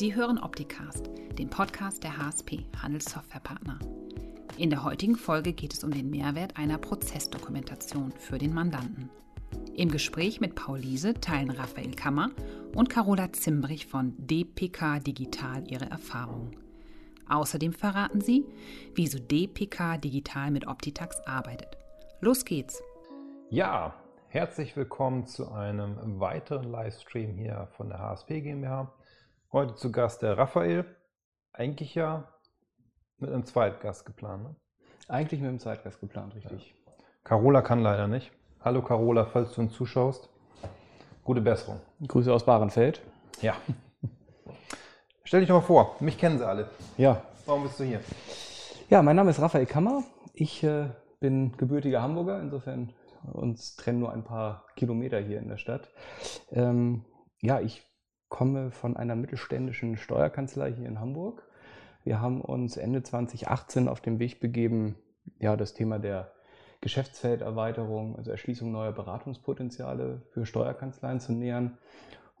Sie hören Opticast, den Podcast der HSP, Handelssoftwarepartner. In der heutigen Folge geht es um den Mehrwert einer Prozessdokumentation für den Mandanten. Im Gespräch mit Paul Liese teilen Raphael Kammer und Carola Zimbrich von DPK Digital ihre Erfahrungen. Außerdem verraten sie, wieso DPK Digital mit Optitax arbeitet. Los geht's! Ja, herzlich willkommen zu einem weiteren Livestream hier von der HSP GmbH. Heute zu Gast der Raphael. Eigentlich ja mit einem Zweitgast geplant. Ne? Eigentlich mit einem Zweitgast geplant, richtig. Ja. Carola kann leider nicht. Hallo Carola, falls du uns zuschaust. Gute Besserung. Grüße aus Bahrenfeld. Ja. Stell dich doch mal vor, mich kennen sie alle. Ja. Warum bist du hier? Ja, mein Name ist Raphael Kammer. Ich äh, bin gebürtiger Hamburger, insofern uns trennen nur ein paar Kilometer hier in der Stadt. Ähm, ja, ich komme von einer mittelständischen Steuerkanzlei hier in Hamburg. Wir haben uns Ende 2018 auf den Weg begeben, ja, das Thema der Geschäftsfelderweiterung, also Erschließung neuer Beratungspotenziale für Steuerkanzleien zu nähern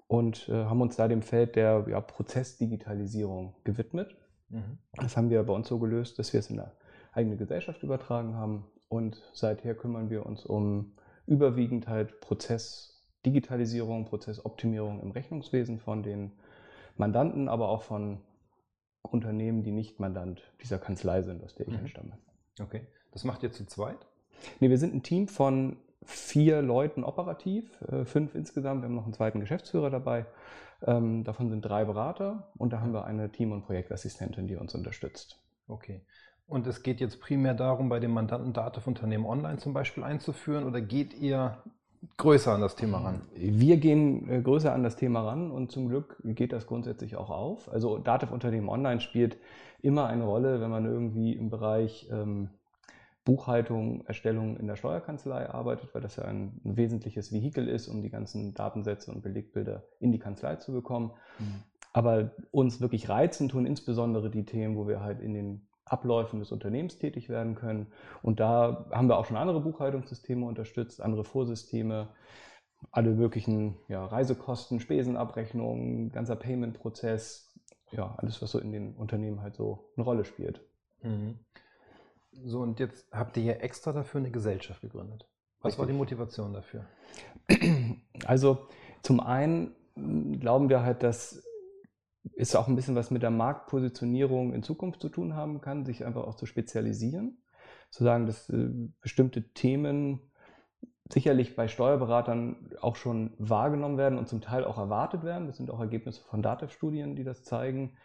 und äh, haben uns da dem Feld der ja, Prozessdigitalisierung gewidmet. Mhm. Das haben wir bei uns so gelöst, dass wir es in eine eigene Gesellschaft übertragen haben und seither kümmern wir uns um überwiegend halt Prozess Digitalisierung, Prozessoptimierung im Rechnungswesen von den Mandanten, aber auch von Unternehmen, die nicht Mandant dieser Kanzlei sind, aus der ich mhm. entstamme. Okay. Das macht ihr zu zweit? Nee, wir sind ein Team von vier Leuten operativ, äh, fünf insgesamt. Wir haben noch einen zweiten Geschäftsführer dabei. Ähm, davon sind drei Berater und da haben wir eine Team- und Projektassistentin, die uns unterstützt. Okay. Und es geht jetzt primär darum, bei dem Mandanten Datenunternehmen online zum Beispiel einzuführen oder geht ihr größer an das Thema ran? Wir gehen äh, größer an das Thema ran und zum Glück geht das grundsätzlich auch auf. Also Dativ-Unternehmen Online spielt immer eine Rolle, wenn man irgendwie im Bereich ähm, Buchhaltung, Erstellung in der Steuerkanzlei arbeitet, weil das ja ein, ein, wesentliches Vehikel ist, um die ganzen Datensätze und Belegbilder in die Kanzlei zu bekommen. Mhm. Aber uns wirklich reizen tun insbesondere die Themen, wo wir halt in den Abläufen des Unternehmens tätig werden können. Und da haben wir auch schon andere Buchhaltungssysteme unterstützt, andere Vorsysteme, alle möglichen ja, Reisekosten, Spesenabrechnungen, ganzer Payment-Prozess, ja, alles, was so in den Unternehmen halt so eine Rolle spielt. Mhm. So, und jetzt habt ihr hier extra dafür eine Gesellschaft gegründet. Was Richtig. war die Motivation dafür? Also zum einen glauben wir halt, dass ist auch ein bisschen was mit der Marktpositionierung in Zukunft zu tun haben kann, sich einfach auch zu spezialisieren. Zu sagen, dass äh, bestimmte Themen sicherlich bei Steuerberatern auch schon wahrgenommen werden und zum Teil auch erwartet werden. Das sind auch Ergebnisse von DATEV-Studien, die das zeigen,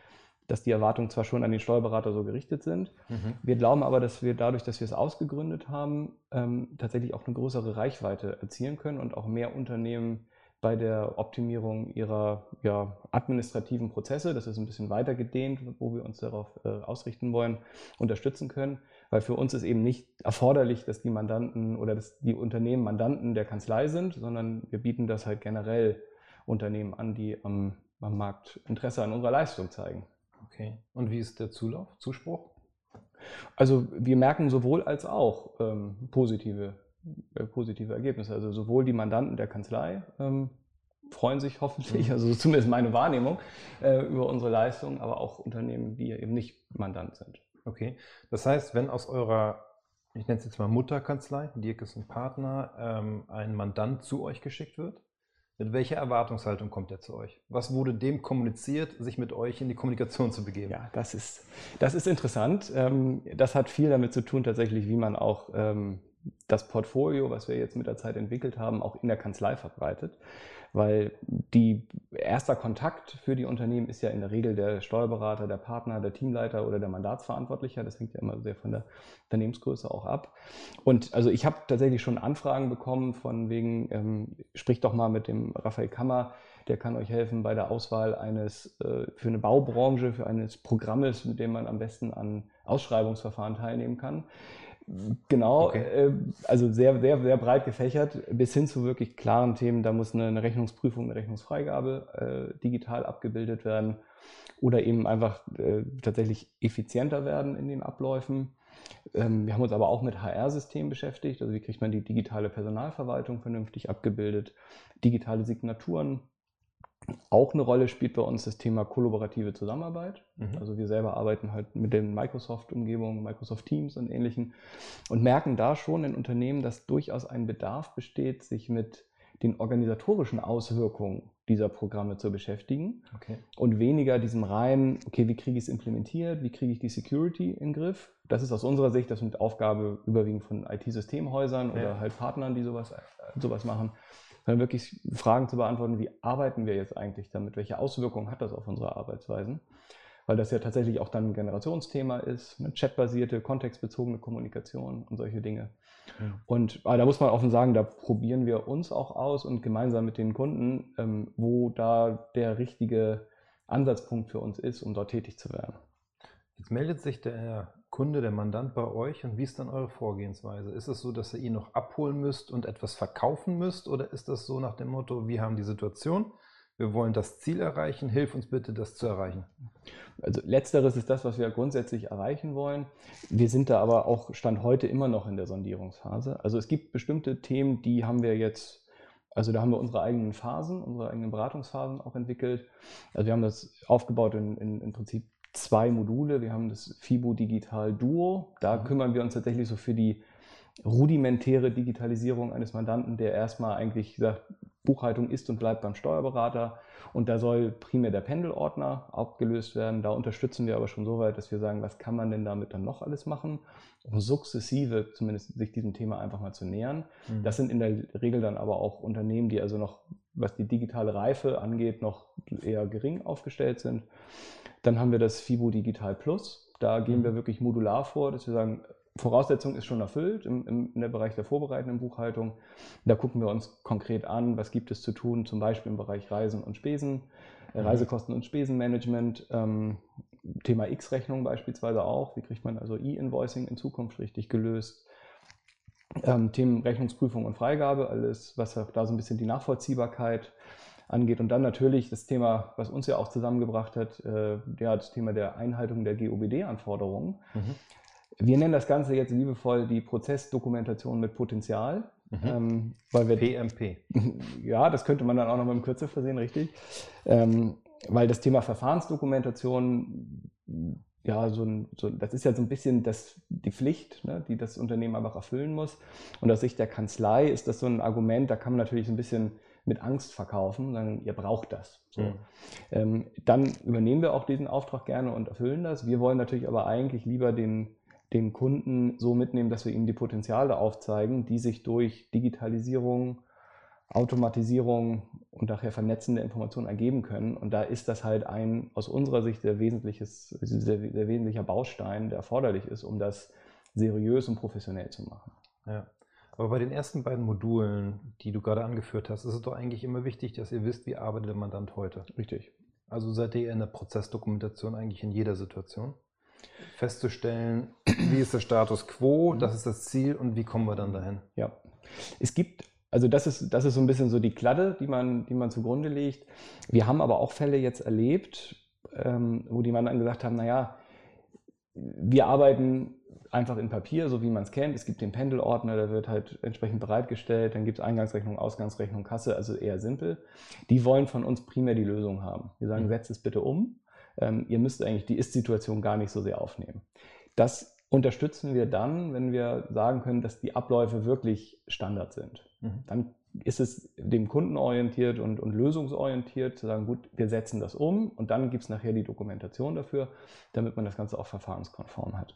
dass die Erwartungen zwar schon an den Steuerberater so gerichtet sind. Mhm. Wir glauben aber, dass wir dadurch, dass wir es ausgegründet haben, ähm, tatsächlich auch eine größere Reichweite erzielen können und auch mehr Unternehmen bei der Optimierung ihrer ja, administrativen Prozesse, das ist ein bisschen weiter gedehnt, wo wir uns darauf äh, ausrichten wollen, unterstützen können. Weil für uns ist eben nicht erforderlich, dass die Mandanten oder dass die Unternehmen Mandanten der Kanzlei sind, sondern wir bieten das halt generell Unternehmen an, die am, am Markt Interesse an unserer Leistung zeigen. Okay. Und wie ist der Zulauf, Zuspruch? Also wir merken sowohl als auch ähm, positive positive Ergebnisse. Also sowohl die Mandanten der Kanzlei ähm, freuen sich hoffentlich, mhm. also zumindest meine Wahrnehmung, äh, über unsere Leistung, aber auch Unternehmen, die eben nicht Mandant sind. Okay, das heißt, wenn aus eurer, ich nenne es jetzt mal Mutterkanzlei, Dirk ist ein Partner, ähm, ein Mandant zu euch geschickt wird, mit welcher Erwartungshaltung kommt er zu euch? Was wurde dem kommuniziert, sich mit euch in die Kommunikation zu begeben? Ja, das ist, das ist interessant. Ähm, das hat viel damit zu tun, tatsächlich, wie man auch ähm, das Portfolio, was wir jetzt mit der Zeit entwickelt haben, auch in der Kanzlei verbreitet. Weil die erster Kontakt für die Unternehmen ist ja in der Regel der Steuerberater, der Partner, der Teamleiter oder der Mandatsverantwortlicher. Das hängt ja immer sehr von der Unternehmensgröße auch ab. Und also ich habe tatsächlich schon Anfragen bekommen von wegen, ähm, sprich doch mal mit dem Raphael Kammer, der kann euch helfen bei der Auswahl eines äh, für eine Baubranche, für eines Programmes, mit dem man am besten an Ausschreibungsverfahren teilnehmen kann. Genau, okay. äh, also sehr, sehr, sehr breit gefächert, bis hin zu wirklich klaren Themen. Da muss eine, eine Rechnungsprüfung, eine Rechnungsfreigabe äh, digital abgebildet werden oder eben einfach äh, tatsächlich effizienter werden in den Abläufen. Ähm, wir haben uns aber auch mit HR-Systemen beschäftigt. Also wie kriegt man die digitale Personalverwaltung vernünftig abgebildet, digitale Signaturen Auch eine Rolle spielt bei uns das Thema kollaborative Zusammenarbeit. Mhm. Also wir selber arbeiten halt mit den Microsoft-Umgebungen, Microsoft Teams und ähnlichen und merken da schon in Unternehmen, dass durchaus ein Bedarf besteht, sich mit den organisatorischen Auswirkungen dieser Programme zu beschäftigen Okay. und weniger diesem reinen, okay, wie kriege ich es implementiert, wie kriege ich die Security in den Griff. Das ist aus unserer Sicht, das sind Aufgabe überwiegend von IT-Systemhäusern oder Ja. halt Partnern, die sowas, äh, sowas machen, sondern wirklich Fragen zu beantworten, wie arbeiten wir jetzt eigentlich damit, welche Auswirkungen hat das auf unsere Arbeitsweisen, weil das ja tatsächlich auch dann ein Generationsthema ist, eine chatbasierte, kontextbezogene Kommunikation und solche Dinge. Ja. Und aber da muss man offen sagen, da probieren wir uns auch aus und gemeinsam mit den Kunden, ähm, wo da der richtige Ansatzpunkt für uns ist, um dort tätig zu werden. Jetzt meldet sich der Kunde, der Mandant bei euch und wie ist dann eure Vorgehensweise? Ist es so, dass ihr ihn noch abholen müsst und etwas verkaufen müsst oder ist das so nach dem Motto, wir haben die Situation, wir wollen das Ziel erreichen, hilf uns bitte, das zu erreichen? Also letzteres ist das, was wir grundsätzlich erreichen wollen. Wir sind da aber auch Stand heute immer noch in der Sondierungsphase. Also es gibt bestimmte Themen, die haben wir jetzt, also da haben wir unsere eigenen Phasen, unsere eigenen Beratungsphasen auch entwickelt. Also wir haben das aufgebaut in, in, im Prinzip zwei Module. Wir haben das FIBO Digital Duo. Da Mhm. kümmern wir uns tatsächlich so für die rudimentäre Digitalisierung eines Mandanten, der erstmal eigentlich sagt, Buchhaltung ist und bleibt beim Steuerberater. Und da soll primär der Pendelordner abgelöst werden. Da unterstützen wir aber schon so weit, dass wir sagen, was kann man denn damit dann noch alles machen, um sukzessive zumindest sich diesem Thema einfach mal zu nähern. Mhm. Das sind in der Regel dann aber auch Unternehmen, die also noch, was die digitale Reife angeht, noch eher gering aufgestellt sind. Dann haben wir das FIBO Digital Plus. Da gehen Mhm. wir wirklich modular vor, dass wir sagen, Voraussetzung ist schon erfüllt im, im, in der Bereich der vorbereitenden Buchhaltung. Da gucken wir uns konkret an, was gibt es zu tun, zum Beispiel im Bereich Reisen und Spesen, äh, Mhm. Reisekosten und Spesenmanagement, ähm, Thema X-Rechnung beispielsweise auch. Wie kriegt man also E-Invoicing in Zukunft richtig gelöst? Ähm, Themen Rechnungsprüfung und Freigabe, alles, was da so ein bisschen die Nachvollziehbarkeit angeht. Und dann natürlich das Thema, was uns ja auch zusammengebracht hat, äh, ja, das Thema der Einhaltung der GOBD-Anforderungen. Mhm. Wir nennen das Ganze jetzt liebevoll die Prozessdokumentation mit Potenzial, Mhm. ähm, weil wir PMP. ja, das könnte man dann auch noch mit einem Kürzel versehen, richtig. Ähm, weil das Thema Verfahrensdokumentation, ja, so ein, so, das ist ja so ein bisschen das, die Pflicht, ne, die das Unternehmen einfach erfüllen muss. Und aus Sicht der Kanzlei ist das so ein Argument, da kann man natürlich so ein bisschen mit Angst verkaufen, sagen, ihr braucht das. So. Mhm. Ähm, dann übernehmen wir auch diesen Auftrag gerne und erfüllen das. Wir wollen natürlich aber eigentlich lieber den, den Kunden so mitnehmen, dass wir ihm die Potenziale aufzeigen, die sich durch Digitalisierung, Automatisierung und nachher vernetzende Informationen ergeben können. Und da ist das halt ein aus unserer Sicht sehr, wesentliches, sehr, sehr wesentlicher Baustein, der erforderlich ist, um das seriös und professionell zu machen. Ja. Aber bei den ersten beiden Modulen, die du gerade angeführt hast, ist es doch eigentlich immer wichtig, dass ihr wisst, wie arbeitet der Mandant heute. Richtig. Also seid ihr in der Prozessdokumentation eigentlich in jeder Situation. Festzustellen, wie ist der Status quo, Mhm. das ist das Ziel und wie kommen wir dann dahin? Ja. Es gibt, also das ist, das ist so ein bisschen so die Kladde, die man, die man zugrunde legt. Wir haben aber auch Fälle jetzt erlebt, ähm, wo die Mandanten gesagt haben, naja, wir arbeiten einfach in Papier, so wie man es kennt. Es gibt den Pendelordner, der wird halt entsprechend bereitgestellt. Dann gibt es Eingangsrechnung, Ausgangsrechnung, Kasse, also eher simpel. Die wollen von uns primär die Lösung haben. Wir sagen, Mhm. setzt es bitte um. Ähm, ihr müsst eigentlich die Ist-Situation gar nicht so sehr aufnehmen. Das unterstützen wir dann, wenn wir sagen können, dass die Abläufe wirklich Standard sind. Mhm. Dann ist es dem Kunden orientiert und, und lösungsorientiert zu sagen, gut, wir setzen das um und dann gibt es nachher die Dokumentation dafür, damit man das Ganze auch verfahrenskonform hat.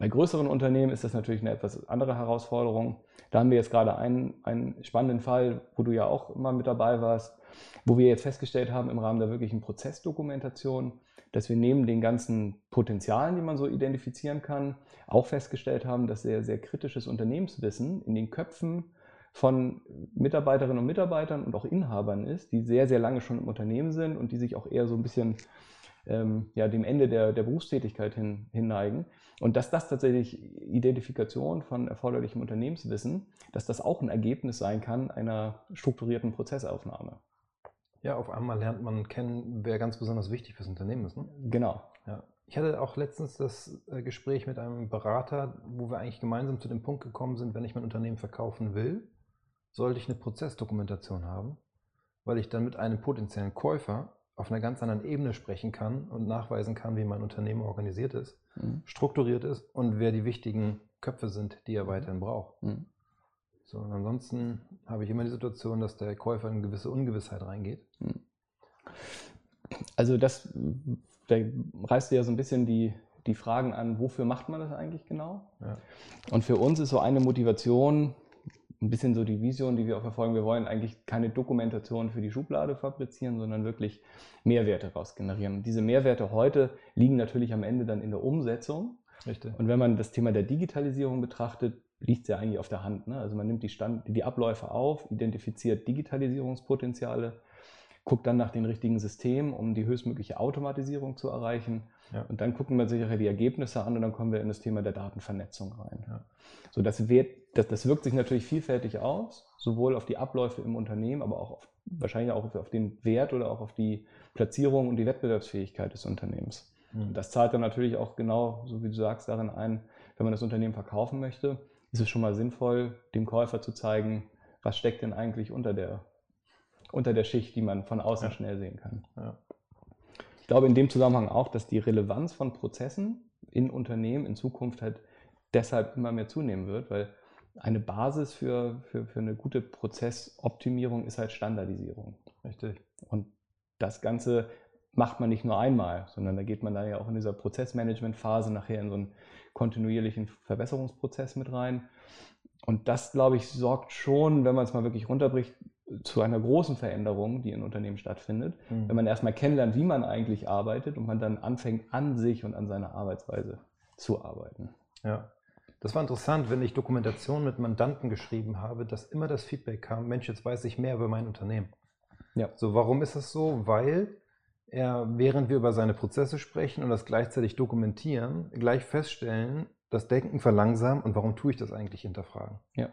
Bei größeren Unternehmen ist das natürlich eine etwas andere Herausforderung. Da haben wir jetzt gerade einen, einen spannenden Fall, wo du ja auch immer mit dabei warst, wo wir jetzt festgestellt haben im Rahmen der wirklichen Prozessdokumentation, dass wir neben den ganzen Potenzialen, die man so identifizieren kann, auch festgestellt haben, dass sehr, sehr kritisches Unternehmenswissen in den Köpfen von Mitarbeiterinnen und Mitarbeitern und auch Inhabern ist, die sehr, sehr lange schon im Unternehmen sind und die sich auch eher so ein bisschen ähm, ja, dem Ende der, der Berufstätigkeit hin, hinneigen. Und dass das tatsächlich Identifikation von erforderlichem Unternehmenswissen, dass das auch ein Ergebnis sein kann einer strukturierten Prozessaufnahme. Ja, auf einmal lernt man kennen, wer ganz besonders wichtig fürs Unternehmen ist. Ne? Genau. Ja. Ich hatte auch letztens das äh, Gespräch mit einem Berater, wo wir eigentlich gemeinsam zu dem Punkt gekommen sind, wenn ich mein Unternehmen verkaufen will, sollte ich eine Prozessdokumentation haben. weil ich dann mit einem potenziellen Käufer auf einer ganz anderen Ebene sprechen kann und nachweisen kann, wie mein Unternehmen organisiert ist, mhm. strukturiert ist und wer die wichtigen Köpfe sind, die er weiterhin braucht. Mhm. So, und ansonsten habe ich immer die Situation, dass der Käufer in eine gewisse Ungewissheit reingeht. Mhm. Also das, da reißt du ja so ein bisschen die, die Fragen an, wofür macht man das eigentlich genau? Ja. Und für uns ist so eine Motivation, ein bisschen so die Vision, die wir auch verfolgen. Wir wollen eigentlich keine Dokumentation für die Schublade fabrizieren, sondern wirklich Mehrwerte daraus generieren. Und diese Mehrwerte heute liegen natürlich am Ende dann in der Umsetzung. Richtig. Und wenn man das Thema der Digitalisierung betrachtet, liegt es ja eigentlich auf der Hand. Ne? Also man nimmt die, Stand, die Abläufe auf, identifiziert Digitalisierungspotenziale, guckt dann nach den richtigen Systemen, um die höchstmögliche Automatisierung zu erreichen. Ja. Und dann gucken wir sich die Ergebnisse an und dann kommen wir in das Thema der Datenvernetzung rein. Ja. So, das, wird, das, das, wirkt sich natürlich vielfältig aus, sowohl auf die Abläufe im Unternehmen, aber auch auf, wahrscheinlich auch auf den Wert oder auch auf die Platzierung und die Wettbewerbsfähigkeit des Unternehmens. Mhm. Und das zahlt dann natürlich auch genau, so wie du sagst, darin ein, wenn man das Unternehmen verkaufen möchte, ist es schon mal sinnvoll, dem Käufer zu zeigen, was steckt denn eigentlich unter der unter der Schicht, die man von außen ja. schnell sehen kann. Ja. Ich glaube in dem Zusammenhang auch, dass die Relevanz von Prozessen in Unternehmen in Zukunft halt deshalb immer mehr zunehmen wird, weil eine Basis für, für, für eine gute Prozessoptimierung ist halt Standardisierung. Richtig. Und das Ganze macht man nicht nur einmal, sondern da geht man dann ja auch in dieser Prozessmanagement-Phase nachher in so einen kontinuierlichen Verbesserungsprozess mit rein. Und das, glaube ich, sorgt schon, wenn man es mal wirklich runterbricht, zu einer großen Veränderung, die in Unternehmen stattfindet, mhm. wenn man erstmal kennenlernt, wie man eigentlich arbeitet und man dann anfängt, an sich und an seiner Arbeitsweise zu arbeiten. Ja. Das war interessant, wenn ich Dokumentation mit Mandanten geschrieben habe, dass immer das Feedback kam, Mensch, jetzt weiß ich mehr über mein Unternehmen. Ja. So, warum ist das so? Weil er, während wir über seine Prozesse sprechen und das gleichzeitig dokumentieren, gleich feststellen, das Denken verlangsamen und warum tue ich das eigentlich hinterfragen. Ja.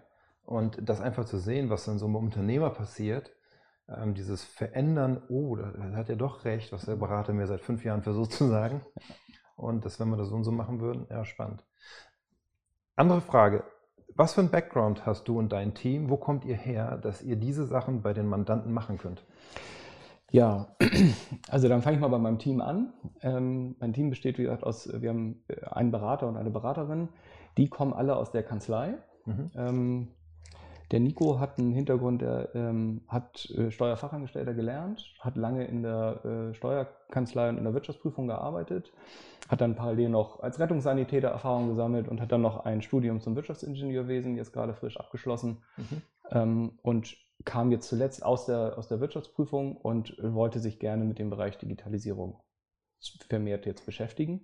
Und das einfach zu sehen, was dann so einem Unternehmer passiert, ähm, dieses Verändern, oh, da hat er doch recht, was der Berater mir seit fünf Jahren versucht zu sagen. Und das, wenn wir das so und so machen würden, ja, spannend. Andere Frage. Was für ein Background hast du und dein Team? Wo kommt ihr her, dass ihr diese Sachen bei den Mandanten machen könnt? Ja, also dann fange ich mal bei meinem Team an. Ähm, mein Team besteht, wie gesagt, aus, wir haben einen Berater und eine Beraterin. Die kommen alle aus der Kanzlei. Mhm. Ähm, der Nico hat einen Hintergrund, er ähm, hat äh, Steuerfachangestellter gelernt, hat lange in der äh, Steuerkanzlei und in der Wirtschaftsprüfung gearbeitet, hat dann parallel noch als Rettungssanitäter Erfahrung gesammelt und hat dann noch ein Studium zum Wirtschaftsingenieurwesen jetzt gerade frisch abgeschlossen mhm. ähm, und kam jetzt zuletzt aus der, aus der Wirtschaftsprüfung und wollte sich gerne mit dem Bereich Digitalisierung vermehrt jetzt beschäftigen.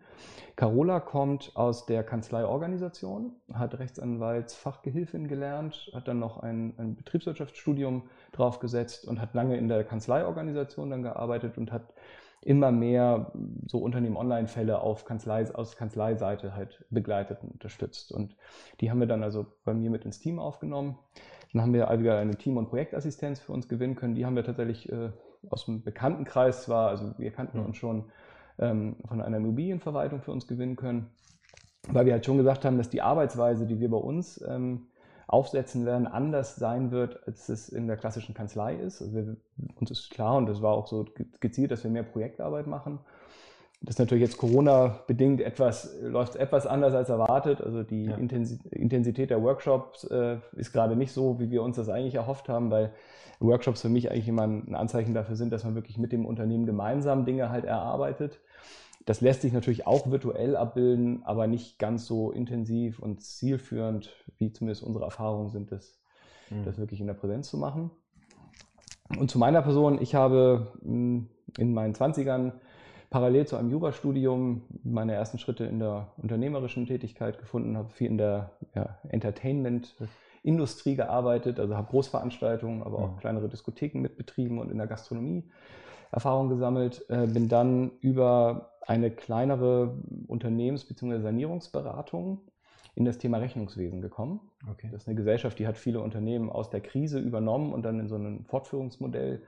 Carola kommt aus der Kanzleiorganisation, hat Rechtsanwaltsfachgehilfin gelernt, hat dann noch ein, ein Betriebswirtschaftsstudium draufgesetzt und hat lange in der Kanzleiorganisation dann gearbeitet und hat immer mehr so Unternehmen-Online-Fälle auf Kanzlei, aus Kanzleiseite halt begleitet und unterstützt. Und die haben wir dann also bei mir mit ins Team aufgenommen. Dann haben wir wieder eine Team- und Projektassistenz für uns gewinnen können. Die haben wir tatsächlich äh, aus dem Bekanntenkreis zwar, also wir kannten mhm. uns schon ähm, von einer Immobilienverwaltung für uns gewinnen können, weil wir halt schon gesagt haben, dass die Arbeitsweise, die wir bei uns ähm, aufsetzen werden, anders sein wird, als es in der klassischen Kanzlei ist. Also wir, uns ist klar, und das war auch so gezielt, dass wir mehr Projektarbeit machen. Das ist natürlich jetzt Corona-bedingt etwas, läuft etwas anders als erwartet. Also die ja. Intensität der Workshops äh, ist gerade nicht so, wie wir uns das eigentlich erhofft haben, weil Workshops für mich eigentlich immer ein Anzeichen dafür sind, dass man wirklich mit dem Unternehmen gemeinsam Dinge halt erarbeitet. Das lässt sich natürlich auch virtuell abbilden, aber nicht ganz so intensiv und zielführend, wie zumindest unsere Erfahrungen sind, das, mhm. das wirklich in der Präsenz zu machen. Und zu meiner Person, ich habe hm, in meinen 20ern parallel zu einem Jurastudium meine ersten Schritte in der unternehmerischen Tätigkeit gefunden, habe viel in der ja, Entertainment-Industrie gearbeitet, also habe Großveranstaltungen, aber auch mhm. kleinere Diskotheken mitbetrieben und in der Gastronomie Erfahrung gesammelt. Äh, bin dann über eine kleinere Unternehmens- bzw. Sanierungsberatung in das Thema Rechnungswesen gekommen. Okay. Das ist eine Gesellschaft, die hat viele Unternehmen aus der Krise übernommen und dann in so ein Fortführungsmodell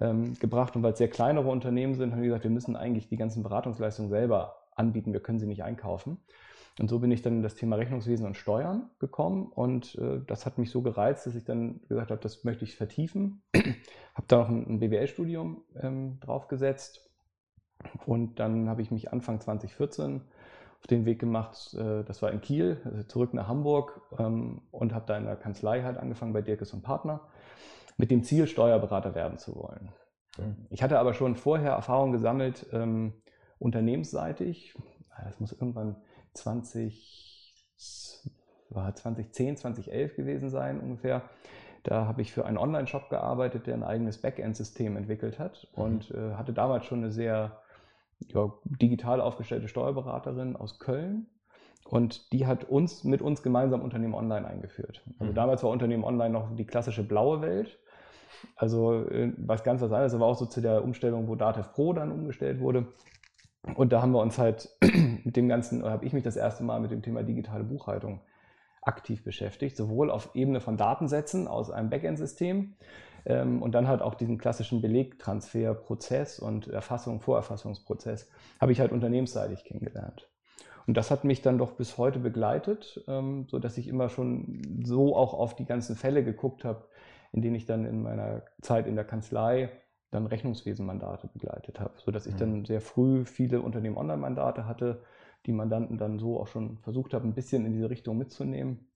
ähm, gebracht. Und weil es sehr kleinere Unternehmen sind, haben wir gesagt, wir müssen eigentlich die ganzen Beratungsleistungen selber anbieten, wir können sie nicht einkaufen. Und so bin ich dann in das Thema Rechnungswesen und Steuern gekommen und äh, das hat mich so gereizt, dass ich dann gesagt habe, das möchte ich vertiefen. habe da noch ein, ein BWL-Studium ähm, draufgesetzt und dann habe ich mich Anfang 2014 auf den Weg gemacht, äh, das war in Kiel, also zurück nach Hamburg ähm, und habe da in der Kanzlei halt angefangen bei Dirkes und Partner mit dem Ziel, Steuerberater werden zu wollen. Mhm. Ich hatte aber schon vorher Erfahrung gesammelt, ähm, unternehmensseitig. Das muss irgendwann 20, war 2010, 2011 gewesen sein ungefähr. Da habe ich für einen Online-Shop gearbeitet, der ein eigenes Backend-System entwickelt hat mhm. und äh, hatte damals schon eine sehr ja, digital aufgestellte Steuerberaterin aus Köln. Und die hat uns mit uns gemeinsam Unternehmen Online eingeführt. Also mhm. damals war Unternehmen Online noch die klassische blaue Welt. Also äh, was ganz was anderes, aber auch so zu der Umstellung, wo Datev Pro dann umgestellt wurde. Und da haben wir uns halt mit dem Ganzen, oder habe ich mich das erste Mal mit dem Thema digitale Buchhaltung aktiv beschäftigt, sowohl auf Ebene von Datensätzen aus einem Backend-System ähm, und dann halt auch diesen klassischen Belegtransferprozess und Erfassung, Vorerfassungsprozess habe ich halt unternehmensseitig kennengelernt. Und das hat mich dann doch bis heute begleitet, ähm, so dass ich immer schon so auch auf die ganzen Fälle geguckt habe, in denen ich dann in meiner Zeit in der Kanzlei dann Rechnungswesenmandate begleitet habe, sodass ich mhm. dann sehr früh viele Unternehmen-Online-Mandate hatte, die Mandanten dann so auch schon versucht habe, ein bisschen in diese Richtung mitzunehmen.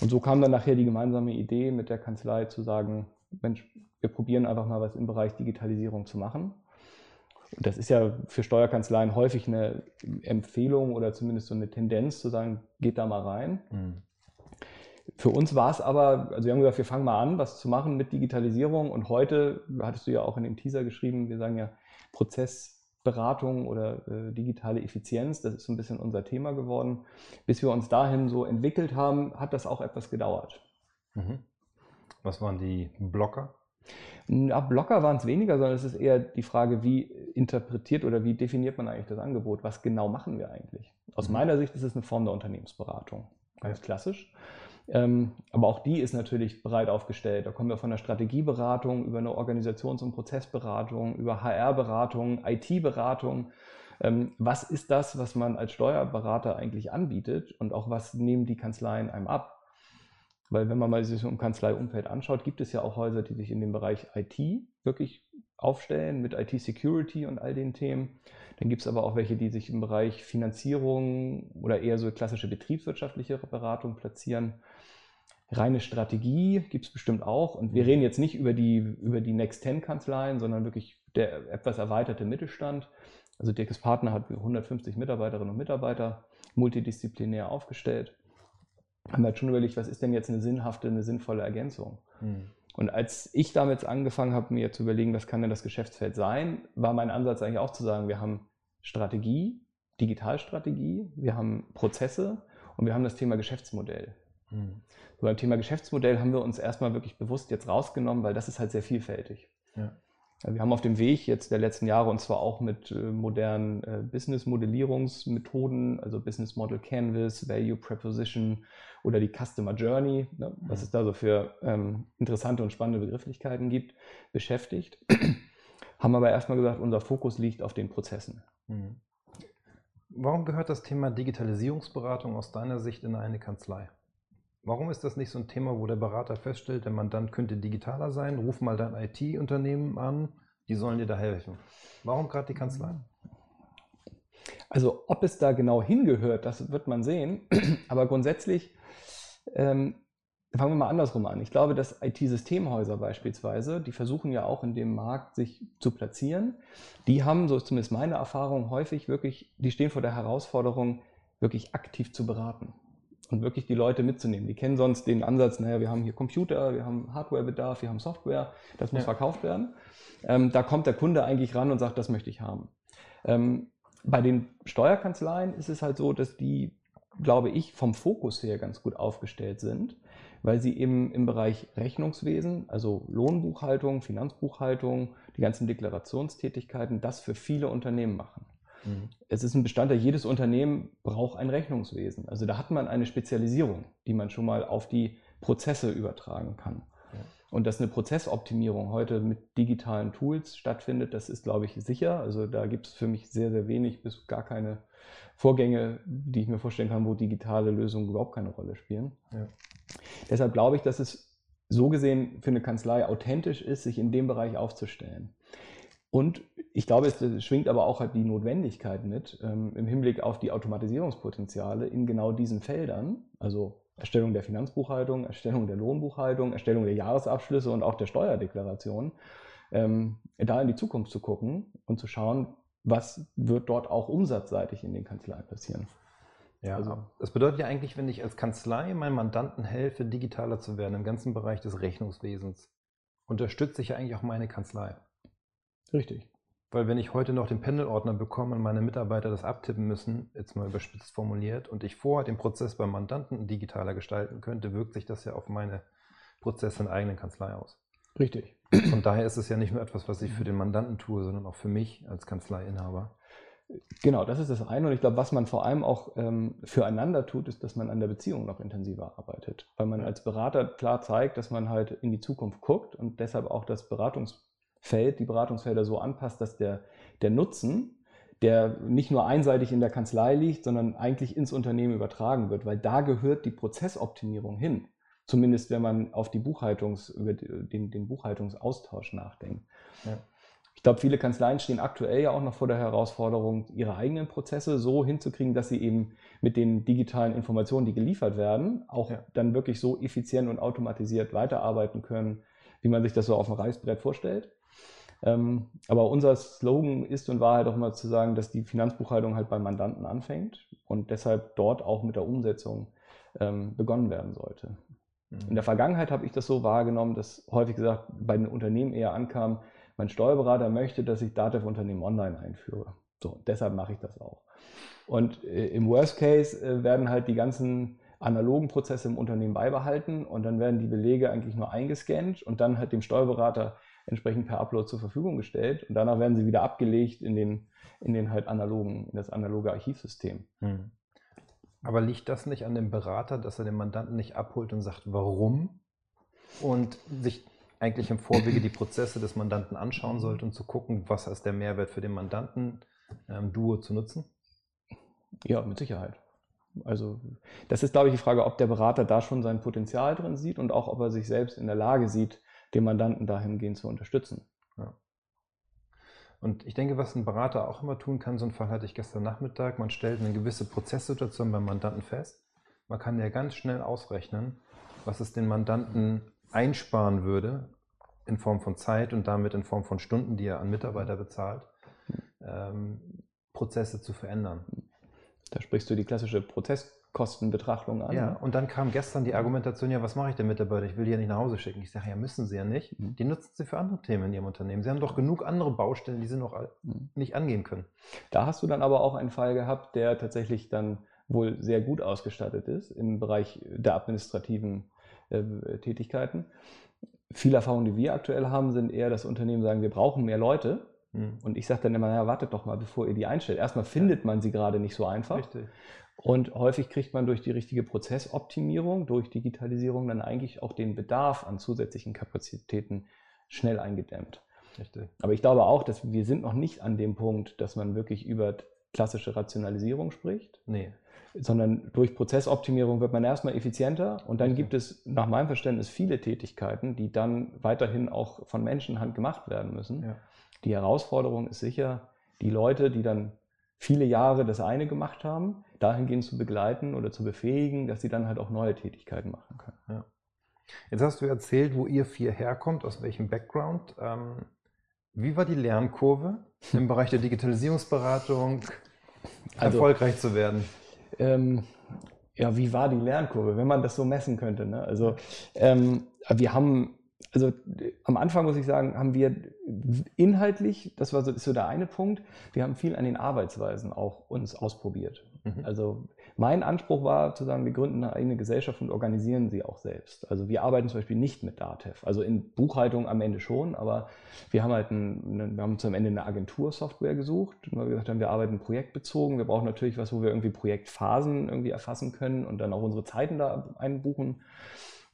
Und so kam dann nachher die gemeinsame Idee mit der Kanzlei zu sagen, Mensch, wir probieren einfach mal was im Bereich Digitalisierung zu machen. Und das ist ja für Steuerkanzleien häufig eine Empfehlung oder zumindest so eine Tendenz zu sagen, geht da mal rein. Mhm. Für uns war es aber, also wir haben gesagt, wir fangen mal an, was zu machen mit Digitalisierung. Und heute, hattest du ja auch in dem Teaser geschrieben, wir sagen ja Prozessberatung oder äh, digitale Effizienz, das ist so ein bisschen unser Thema geworden. Bis wir uns dahin so entwickelt haben, hat das auch etwas gedauert. Mhm. Was waren die Blocker? Ja, Blocker waren es weniger, sondern es ist eher die Frage, wie interpretiert oder wie definiert man eigentlich das Angebot? Was genau machen wir eigentlich? Aus mhm. meiner Sicht ist es eine Form der Unternehmensberatung, ganz klassisch. Ähm, aber auch die ist natürlich breit aufgestellt. Da kommen wir von der Strategieberatung über eine Organisations- und Prozessberatung, über HR-Beratung, IT-Beratung. Ähm, was ist das, was man als Steuerberater eigentlich anbietet und auch was nehmen die Kanzleien einem ab? Weil wenn man mal sich so im Kanzleiumfeld anschaut, gibt es ja auch Häuser, die sich in dem Bereich IT wirklich aufstellen mit IT-Security und all den Themen. Dann gibt es aber auch welche, die sich im Bereich Finanzierung oder eher so klassische betriebswirtschaftliche Beratung platzieren. Reine Strategie gibt es bestimmt auch. Und wir mhm. reden jetzt nicht über die, über die Next 10 Kanzleien, sondern wirklich der etwas erweiterte Mittelstand. Also Dirkes Partner hat 150 Mitarbeiterinnen und Mitarbeiter, multidisziplinär aufgestellt haben wir halt schon überlegt, was ist denn jetzt eine sinnhafte, eine sinnvolle Ergänzung? Mhm. Und als ich damit angefangen habe, mir zu überlegen, was kann denn das Geschäftsfeld sein, war mein Ansatz eigentlich auch zu sagen, wir haben Strategie, Digitalstrategie, wir haben Prozesse und wir haben das Thema Geschäftsmodell. Mhm. So beim Thema Geschäftsmodell haben wir uns erstmal wirklich bewusst jetzt rausgenommen, weil das ist halt sehr vielfältig. Ja. Wir haben auf dem Weg jetzt der letzten Jahre und zwar auch mit äh, modernen äh, Business-Modellierungsmethoden, also Business Model Canvas, Value Preposition oder die Customer Journey, ne, was mhm. es da so für ähm, interessante und spannende Begrifflichkeiten gibt, beschäftigt. haben aber erstmal gesagt, unser Fokus liegt auf den Prozessen. Mhm. Warum gehört das Thema Digitalisierungsberatung aus deiner Sicht in eine Kanzlei? Warum ist das nicht so ein Thema, wo der Berater feststellt, der Mandant könnte digitaler sein, ruf mal dein IT-Unternehmen an, die sollen dir da helfen. Warum gerade die Kanzlei? Also ob es da genau hingehört, das wird man sehen. Aber grundsätzlich ähm, fangen wir mal andersrum an. Ich glaube, dass IT-Systemhäuser beispielsweise, die versuchen ja auch in dem Markt sich zu platzieren, die haben, so ist zumindest meine Erfahrung, häufig wirklich, die stehen vor der Herausforderung, wirklich aktiv zu beraten und wirklich die Leute mitzunehmen. Die kennen sonst den Ansatz, naja, wir haben hier Computer, wir haben Hardwarebedarf, wir haben Software, das muss ja. verkauft werden. Ähm, da kommt der Kunde eigentlich ran und sagt, das möchte ich haben. Ähm, bei den Steuerkanzleien ist es halt so, dass die, glaube ich, vom Fokus her ganz gut aufgestellt sind, weil sie eben im Bereich Rechnungswesen, also Lohnbuchhaltung, Finanzbuchhaltung, die ganzen Deklarationstätigkeiten, das für viele Unternehmen machen. Mhm. Es ist ein Bestandteil, jedes Unternehmen braucht ein Rechnungswesen. Also da hat man eine Spezialisierung, die man schon mal auf die Prozesse übertragen kann. Ja. Und dass eine Prozessoptimierung heute mit digitalen Tools stattfindet, das ist, glaube ich, sicher. Also da gibt es für mich sehr, sehr wenig bis gar keine Vorgänge, die ich mir vorstellen kann, wo digitale Lösungen überhaupt keine Rolle spielen. Ja. Deshalb glaube ich, dass es so gesehen für eine Kanzlei authentisch ist, sich in dem Bereich aufzustellen. Und ich glaube, es schwingt aber auch halt die Notwendigkeit mit ähm, im Hinblick auf die Automatisierungspotenziale in genau diesen Feldern, also Erstellung der Finanzbuchhaltung, Erstellung der Lohnbuchhaltung, Erstellung der Jahresabschlüsse und auch der Steuerdeklaration, ähm, da in die Zukunft zu gucken und zu schauen, was wird dort auch umsatzseitig in den Kanzleien passieren. Ja, also, das bedeutet ja eigentlich, wenn ich als Kanzlei meinen Mandanten helfe, digitaler zu werden im ganzen Bereich des Rechnungswesens, unterstütze ich ja eigentlich auch meine Kanzlei. Richtig. Weil wenn ich heute noch den Pendelordner bekomme und meine Mitarbeiter das abtippen müssen, jetzt mal überspitzt formuliert, und ich vorher den Prozess beim Mandanten digitaler gestalten könnte, wirkt sich das ja auf meine Prozesse in der eigenen Kanzlei aus. Richtig. Von daher ist es ja nicht nur etwas, was ich für den Mandanten tue, sondern auch für mich als Kanzleiinhaber. Genau, das ist das eine. Und ich glaube, was man vor allem auch ähm, füreinander tut, ist, dass man an der Beziehung noch intensiver arbeitet. Weil man als Berater klar zeigt, dass man halt in die Zukunft guckt und deshalb auch das Beratungs Feld, die Beratungsfelder so anpasst, dass der, der Nutzen, der nicht nur einseitig in der Kanzlei liegt, sondern eigentlich ins Unternehmen übertragen wird, weil da gehört die Prozessoptimierung hin. Zumindest wenn man auf die Buchhaltungs, über den, den Buchhaltungsaustausch nachdenkt. Ja. Ich glaube, viele Kanzleien stehen aktuell ja auch noch vor der Herausforderung, ihre eigenen Prozesse so hinzukriegen, dass sie eben mit den digitalen Informationen, die geliefert werden, auch ja. dann wirklich so effizient und automatisiert weiterarbeiten können, wie man sich das so auf dem Reißbrett vorstellt. Ähm, aber unser Slogan ist und war halt auch immer zu sagen, dass die Finanzbuchhaltung halt beim Mandanten anfängt und deshalb dort auch mit der Umsetzung ähm, begonnen werden sollte. Mhm. In der Vergangenheit habe ich das so wahrgenommen, dass häufig gesagt bei den Unternehmen eher ankam, mein Steuerberater möchte, dass ich Datev-Unternehmen online einführe. So, deshalb mache ich das auch. Und äh, im Worst Case äh, werden halt die ganzen analogen Prozesse im Unternehmen beibehalten und dann werden die Belege eigentlich nur eingescannt und dann halt dem Steuerberater entsprechend per Upload zur Verfügung gestellt und danach werden sie wieder abgelegt in den, in den halt analogen, in das analoge Archivsystem. Hm. Aber liegt das nicht an dem Berater, dass er den Mandanten nicht abholt und sagt, warum? Und sich eigentlich im Vorwege die Prozesse des Mandanten anschauen sollte und zu gucken, was ist der Mehrwert für den Mandanten, ähm, Duo zu nutzen? Ja, mit Sicherheit. Also das ist, glaube ich, die Frage, ob der Berater da schon sein Potenzial drin sieht und auch, ob er sich selbst in der Lage sieht, den Mandanten dahingehend zu unterstützen. Ja. Und ich denke, was ein Berater auch immer tun kann, so einen Fall hatte ich gestern Nachmittag, man stellt eine gewisse Prozesssituation beim Mandanten fest. Man kann ja ganz schnell ausrechnen, was es den Mandanten einsparen würde in Form von Zeit und damit in Form von Stunden, die er an Mitarbeiter bezahlt, ähm, Prozesse zu verändern. Da sprichst du die klassische Prozess Kostenbetrachtung an. Ja, und dann kam gestern die Argumentation, ja, was mache ich denn mit der Mitarbeiter? Ich will die ja nicht nach Hause schicken. Ich sage, ja, müssen sie ja nicht. Mhm. Die nutzen sie für andere Themen in ihrem Unternehmen. Sie haben doch genug andere Baustellen, die sie noch mhm. nicht angehen können. Da hast du dann aber auch einen Fall gehabt, der tatsächlich dann wohl sehr gut ausgestattet ist im Bereich der administrativen äh, Tätigkeiten. Viele Erfahrungen, die wir aktuell haben, sind eher, dass Unternehmen sagen, wir brauchen mehr Leute. Mhm. Und ich sage dann immer, ja, wartet doch mal, bevor ihr die einstellt. Erstmal findet man sie gerade nicht so einfach. Richtig. Und häufig kriegt man durch die richtige Prozessoptimierung, durch Digitalisierung dann eigentlich auch den Bedarf an zusätzlichen Kapazitäten schnell eingedämmt. Richtig. Aber ich glaube auch, dass wir sind noch nicht an dem Punkt, dass man wirklich über klassische Rationalisierung spricht. Nee. Sondern durch Prozessoptimierung wird man erstmal effizienter und dann gibt es nach meinem Verständnis viele Tätigkeiten, die dann weiterhin auch von Menschenhand gemacht werden müssen. Ja. Die Herausforderung ist sicher, die Leute, die dann viele Jahre das eine gemacht haben, dahingehend zu begleiten oder zu befähigen, dass sie dann halt auch neue Tätigkeiten machen können. Ja. Jetzt hast du erzählt, wo ihr vier herkommt, aus welchem Background. Ähm, wie war die Lernkurve im Bereich der Digitalisierungsberatung, also, erfolgreich zu werden? Ähm, ja, wie war die Lernkurve, wenn man das so messen könnte? Ne? Also ähm, wir haben also am Anfang muss ich sagen, haben wir inhaltlich, das war so, ist so der eine Punkt, wir haben viel an den Arbeitsweisen auch uns ausprobiert. Mhm. Also mein Anspruch war zu sagen, wir gründen eine eigene Gesellschaft und organisieren sie auch selbst. Also wir arbeiten zum Beispiel nicht mit Datev, also in Buchhaltung am Ende schon, aber wir haben halt ein, wir haben zum Ende eine Agentursoftware gesucht, weil wir gesagt haben, wir arbeiten projektbezogen, wir brauchen natürlich was, wo wir irgendwie Projektphasen irgendwie erfassen können und dann auch unsere Zeiten da einbuchen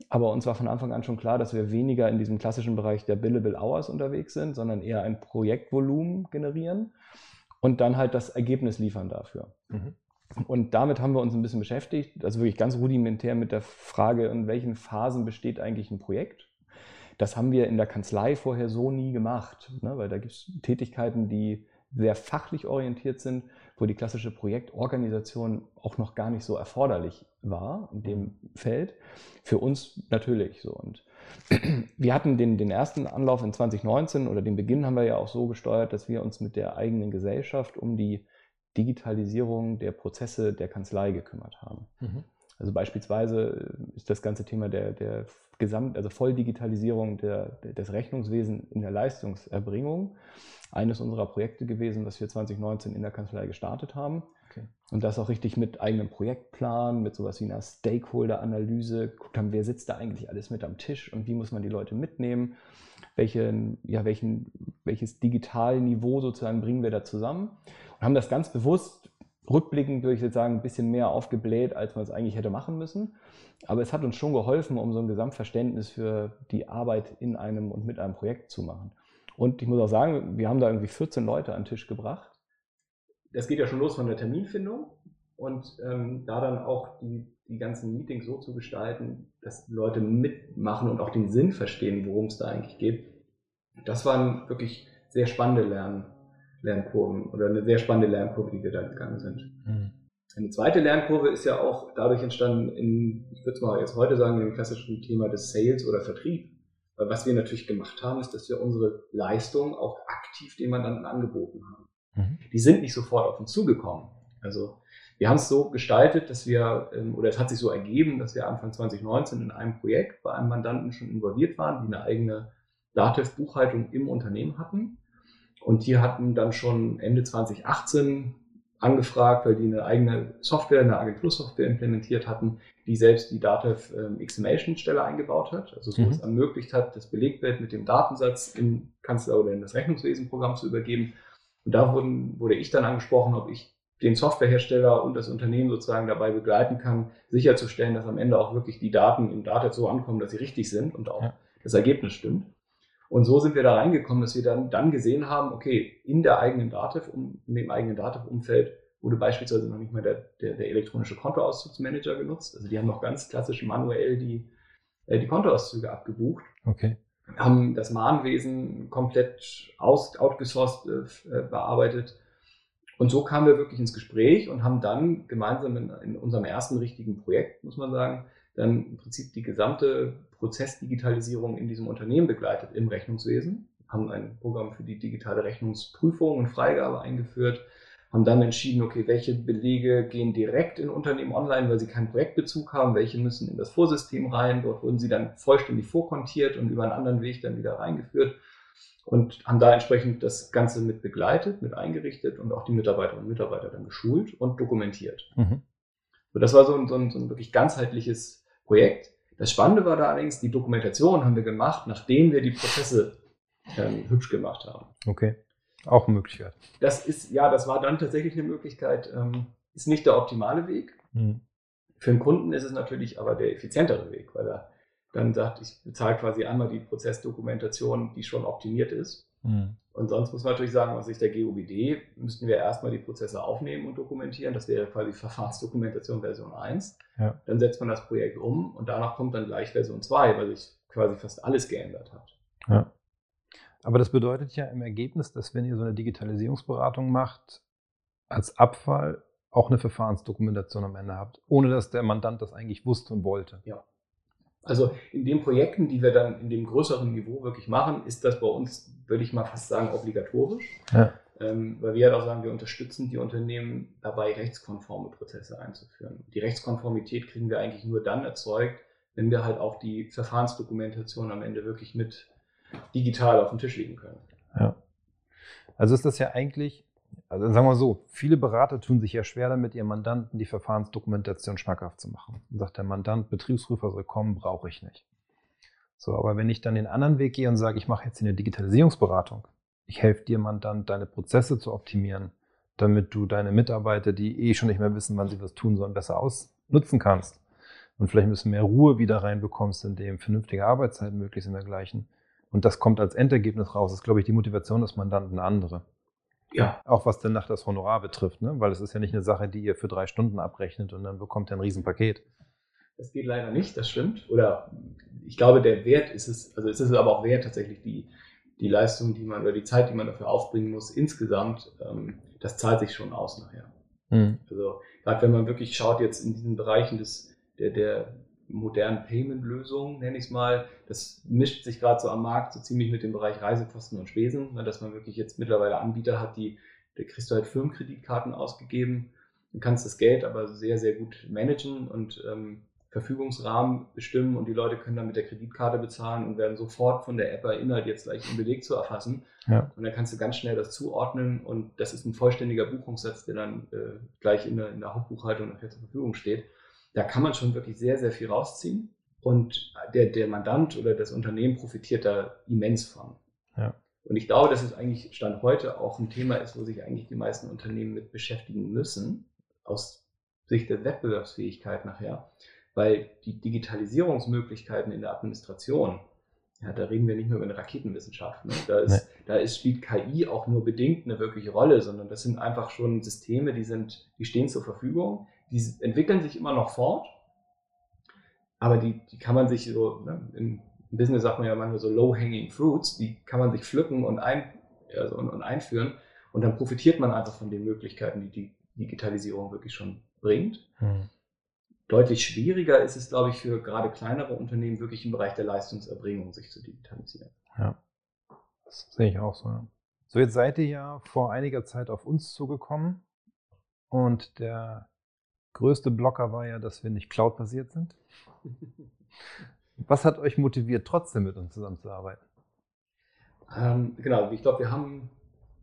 Aber uns war von Anfang an schon klar, dass wir weniger in diesem klassischen Bereich der Billable Hours unterwegs sind, sondern eher ein Projektvolumen generieren und dann halt das Ergebnis liefern dafür. Mhm. Und damit haben wir uns ein bisschen beschäftigt, also wirklich ganz rudimentär mit der Frage, in welchen Phasen besteht eigentlich ein Projekt. Das haben wir in der Kanzlei vorher so nie gemacht, ne? weil da gibt es Tätigkeiten, die sehr fachlich orientiert sind, wo die klassische Projektorganisation auch noch gar nicht so erforderlich war in dem Feld. Für uns natürlich so. Und wir hatten den, den ersten Anlauf in 2019 oder den Beginn haben wir ja auch so gesteuert, dass wir uns mit der eigenen Gesellschaft um die Digitalisierung der Prozesse der Kanzlei gekümmert haben. Mhm. Also beispielsweise ist das ganze Thema der, der Gesamt, also Volldigitalisierung der, des Rechnungswesens in der Leistungserbringung eines unserer Projekte gewesen, was wir 2019 in der Kanzlei gestartet haben. Okay. Und das auch richtig mit eigenem Projektplan, mit sowas wie einer Stakeholder-Analyse, geguckt haben, wer sitzt da eigentlich alles mit am Tisch und wie muss man die Leute mitnehmen, welchen, ja, welchen, welches Digitalniveau sozusagen bringen wir da zusammen und haben das ganz bewusst rückblickend, würde ich jetzt sagen, ein bisschen mehr aufgebläht, als man es eigentlich hätte machen müssen. Aber es hat uns schon geholfen, um so ein Gesamtverständnis für die Arbeit in einem und mit einem Projekt zu machen. Und ich muss auch sagen, wir haben da irgendwie 14 Leute an den Tisch gebracht. Das geht ja schon los von der Terminfindung und ähm, da dann auch die, die ganzen Meetings so zu gestalten, dass Leute mitmachen und auch den Sinn verstehen, worum es da eigentlich geht. Das waren wirklich sehr spannende Lern, Lernkurven oder eine sehr spannende Lernkurve, die wir da gegangen sind. Mhm. Eine zweite Lernkurve ist ja auch dadurch entstanden, in, ich würde es mal jetzt heute sagen, im klassischen Thema des Sales oder Vertrieb. Weil was wir natürlich gemacht haben, ist, dass wir unsere Leistung auch aktiv den Mandanten angeboten haben. Mhm. Die sind nicht sofort auf uns zugekommen. Also wir haben es so gestaltet, dass wir, ähm, oder es hat sich so ergeben, dass wir Anfang 2019 in einem Projekt bei einem Mandanten schon involviert waren, die eine eigene Datev-Buchhaltung im Unternehmen hatten. Und die hatten dann schon Ende 2018 angefragt, weil die eine eigene Software, eine Agentursoftware implementiert hatten, die selbst die Datev ähm, XML-Schnittstelle eingebaut hat, also so mhm. es ermöglicht hat, das Belegbild mit dem Datensatz in Kanzler oder in das Rechnungswesenprogramm zu übergeben. Und da wurden, wurde ich dann angesprochen, ob ich den Softwarehersteller und das Unternehmen sozusagen dabei begleiten kann, sicherzustellen, dass am Ende auch wirklich die Daten im Datev so ankommen, dass sie richtig sind und auch ja. das Ergebnis stimmt. Und so sind wir da reingekommen, dass wir dann, dann gesehen haben, okay, in der eigenen Dativ, um, in dem eigenen Dativ-Umfeld wurde beispielsweise noch nicht mal der, der, der elektronische Kontoauszugsmanager genutzt. Also die haben noch ganz klassisch manuell die, äh, die Kontoauszüge abgebucht. Okay. Haben das Mahnwesen komplett aus, outgesourced äh, bearbeitet. Und so kamen wir wirklich ins Gespräch und haben dann gemeinsam in, in unserem ersten richtigen Projekt, muss man sagen, dann im Prinzip die gesamte Prozessdigitalisierung in diesem Unternehmen begleitet im Rechnungswesen, haben ein Programm für die digitale Rechnungsprüfung und Freigabe eingeführt, haben dann entschieden, okay, welche Belege gehen direkt in Unternehmen online, weil sie keinen Projektbezug haben, welche müssen in das Vorsystem rein, dort wurden sie dann vollständig vorkontiert und über einen anderen Weg dann wieder reingeführt und haben da entsprechend das Ganze mit begleitet, mit eingerichtet und auch die Mitarbeiterinnen und Mitarbeiter dann geschult und dokumentiert. Mhm. So, das war so ein, so, ein, so ein wirklich ganzheitliches Projekt. Das Spannende war da allerdings, die Dokumentation haben wir gemacht, nachdem wir die Prozesse ähm, hübsch gemacht haben. Okay. Auch eine Möglichkeit. Das ist, ja, das war dann tatsächlich eine Möglichkeit. Ähm, ist nicht der optimale Weg. Mhm. Für den Kunden ist es natürlich aber der effizientere Weg, weil er dann sagt, ich bezahle quasi einmal die Prozessdokumentation, die schon optimiert ist. Mhm. Und sonst muss man natürlich sagen, aus Sicht der GOBD müssten wir erstmal die Prozesse aufnehmen und dokumentieren. Das wäre quasi Verfahrensdokumentation Version 1. Ja. Dann setzt man das Projekt um und danach kommt dann gleich Version 2, weil sich quasi fast alles geändert hat. Ja. Aber das bedeutet ja im Ergebnis, dass wenn ihr so eine Digitalisierungsberatung macht, als Abfall auch eine Verfahrensdokumentation am Ende habt, ohne dass der Mandant das eigentlich wusste und wollte. Ja. Also in den Projekten, die wir dann in dem größeren Niveau wirklich machen, ist das bei uns, würde ich mal fast sagen, obligatorisch. Ja. Ähm, weil wir halt auch sagen, wir unterstützen die Unternehmen dabei, rechtskonforme Prozesse einzuführen. Die Rechtskonformität kriegen wir eigentlich nur dann erzeugt, wenn wir halt auch die Verfahrensdokumentation am Ende wirklich mit digital auf dem Tisch liegen können. Ja. Also ist das ja eigentlich also sagen wir so, viele Berater tun sich ja schwer damit, ihrem Mandanten die Verfahrensdokumentation schmackhaft zu machen. Und sagt der Mandant, Betriebsprüfer soll kommen, brauche ich nicht. So, aber wenn ich dann den anderen Weg gehe und sage, ich mache jetzt eine Digitalisierungsberatung, ich helfe dir, Mandant, deine Prozesse zu optimieren, damit du deine Mitarbeiter, die eh schon nicht mehr wissen, wann sie was tun sollen, besser ausnutzen kannst, und vielleicht ein bisschen mehr Ruhe wieder reinbekommst, indem vernünftige Arbeitszeiten möglich sind dergleichen. Und das kommt als Endergebnis raus. Das ist, glaube ich, die Motivation des Mandanten eine andere. Ja. Auch was dann nach das Honorar betrifft, ne? weil es ist ja nicht eine Sache, die ihr für drei Stunden abrechnet und dann bekommt ihr ein Riesenpaket. Das geht leider nicht, das stimmt. Oder ich glaube, der Wert ist es, also es ist aber auch wert, tatsächlich die, die Leistung, die man oder die Zeit, die man dafür aufbringen muss, insgesamt, ähm, das zahlt sich schon aus nachher. Mhm. Also gerade wenn man wirklich schaut jetzt in diesen Bereichen des, der, der modernen Payment-Lösungen, nenne ich es mal, das mischt sich gerade so am Markt so ziemlich mit dem Bereich Reisekosten und Spesen, ne, dass man wirklich jetzt mittlerweile Anbieter hat, die, da kriegst du halt Firmenkreditkarten ausgegeben, du kannst das Geld aber sehr, sehr gut managen und ähm, Verfügungsrahmen bestimmen und die Leute können dann mit der Kreditkarte bezahlen und werden sofort von der App erinnert, jetzt gleich einen Beleg zu erfassen. Ja. Und dann kannst du ganz schnell das zuordnen und das ist ein vollständiger Buchungssatz, der dann äh, gleich in der, in der Hauptbuchhaltung nachher zur Verfügung steht. Da kann man schon wirklich sehr, sehr viel rausziehen und der, der Mandant oder das Unternehmen profitiert da immens von. Ja. Und ich glaube, dass es eigentlich Stand heute auch ein Thema ist, wo sich eigentlich die meisten Unternehmen mit beschäftigen müssen, aus Sicht der Wettbewerbsfähigkeit nachher weil die Digitalisierungsmöglichkeiten in der Administration, ja, da reden wir nicht nur über eine Raketenwissenschaft. Ne? Da, ist, nee. da ist, spielt KI auch nur bedingt eine wirkliche Rolle, sondern das sind einfach schon Systeme, die sind, die stehen zur Verfügung, die entwickeln sich immer noch fort, aber die, die kann man sich so, ne, im Business sagt man ja manchmal so low-hanging fruits, die kann man sich pflücken und, ein, also, und, und einführen und dann profitiert man einfach von den Möglichkeiten, die die Digitalisierung wirklich schon bringt. Hm. Deutlich schwieriger ist es, glaube ich, für gerade kleinere Unternehmen wirklich im Bereich der Leistungserbringung sich zu digitalisieren. Ja, das sehe ich auch so. So, jetzt seid ihr ja vor einiger Zeit auf uns zugekommen und der größte Blocker war ja, dass wir nicht cloud-basiert sind. Was hat euch motiviert, trotzdem mit uns zusammenzuarbeiten? Ähm, genau, ich glaube, wir haben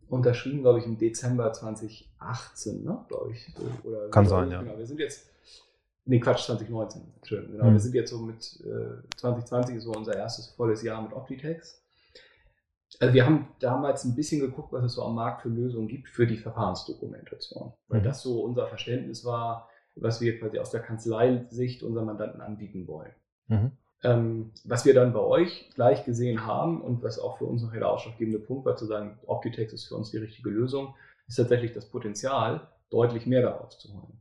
unterschrieben, glaube ich, im Dezember 2018, ne, glaube ich. Oder Kann sein, ja. Genau, wir sind jetzt Nee, Quatsch, 2019. Schön, genau. Mhm. Wir sind jetzt so mit äh, 2020 ist so unser erstes volles Jahr mit Optitex. Also wir haben damals ein bisschen geguckt, was es so am Markt für Lösungen gibt für die Verfahrensdokumentation. Weil mhm. das so unser Verständnis war, was wir quasi aus der Kanzleisicht unseren Mandanten anbieten wollen. Mhm. Ähm, was wir dann bei euch gleich gesehen haben und was auch für uns noch der ausschlaggebende Punkt war, zu sagen, Optitex ist für uns die richtige Lösung, ist tatsächlich das Potenzial, deutlich mehr daraus zu holen.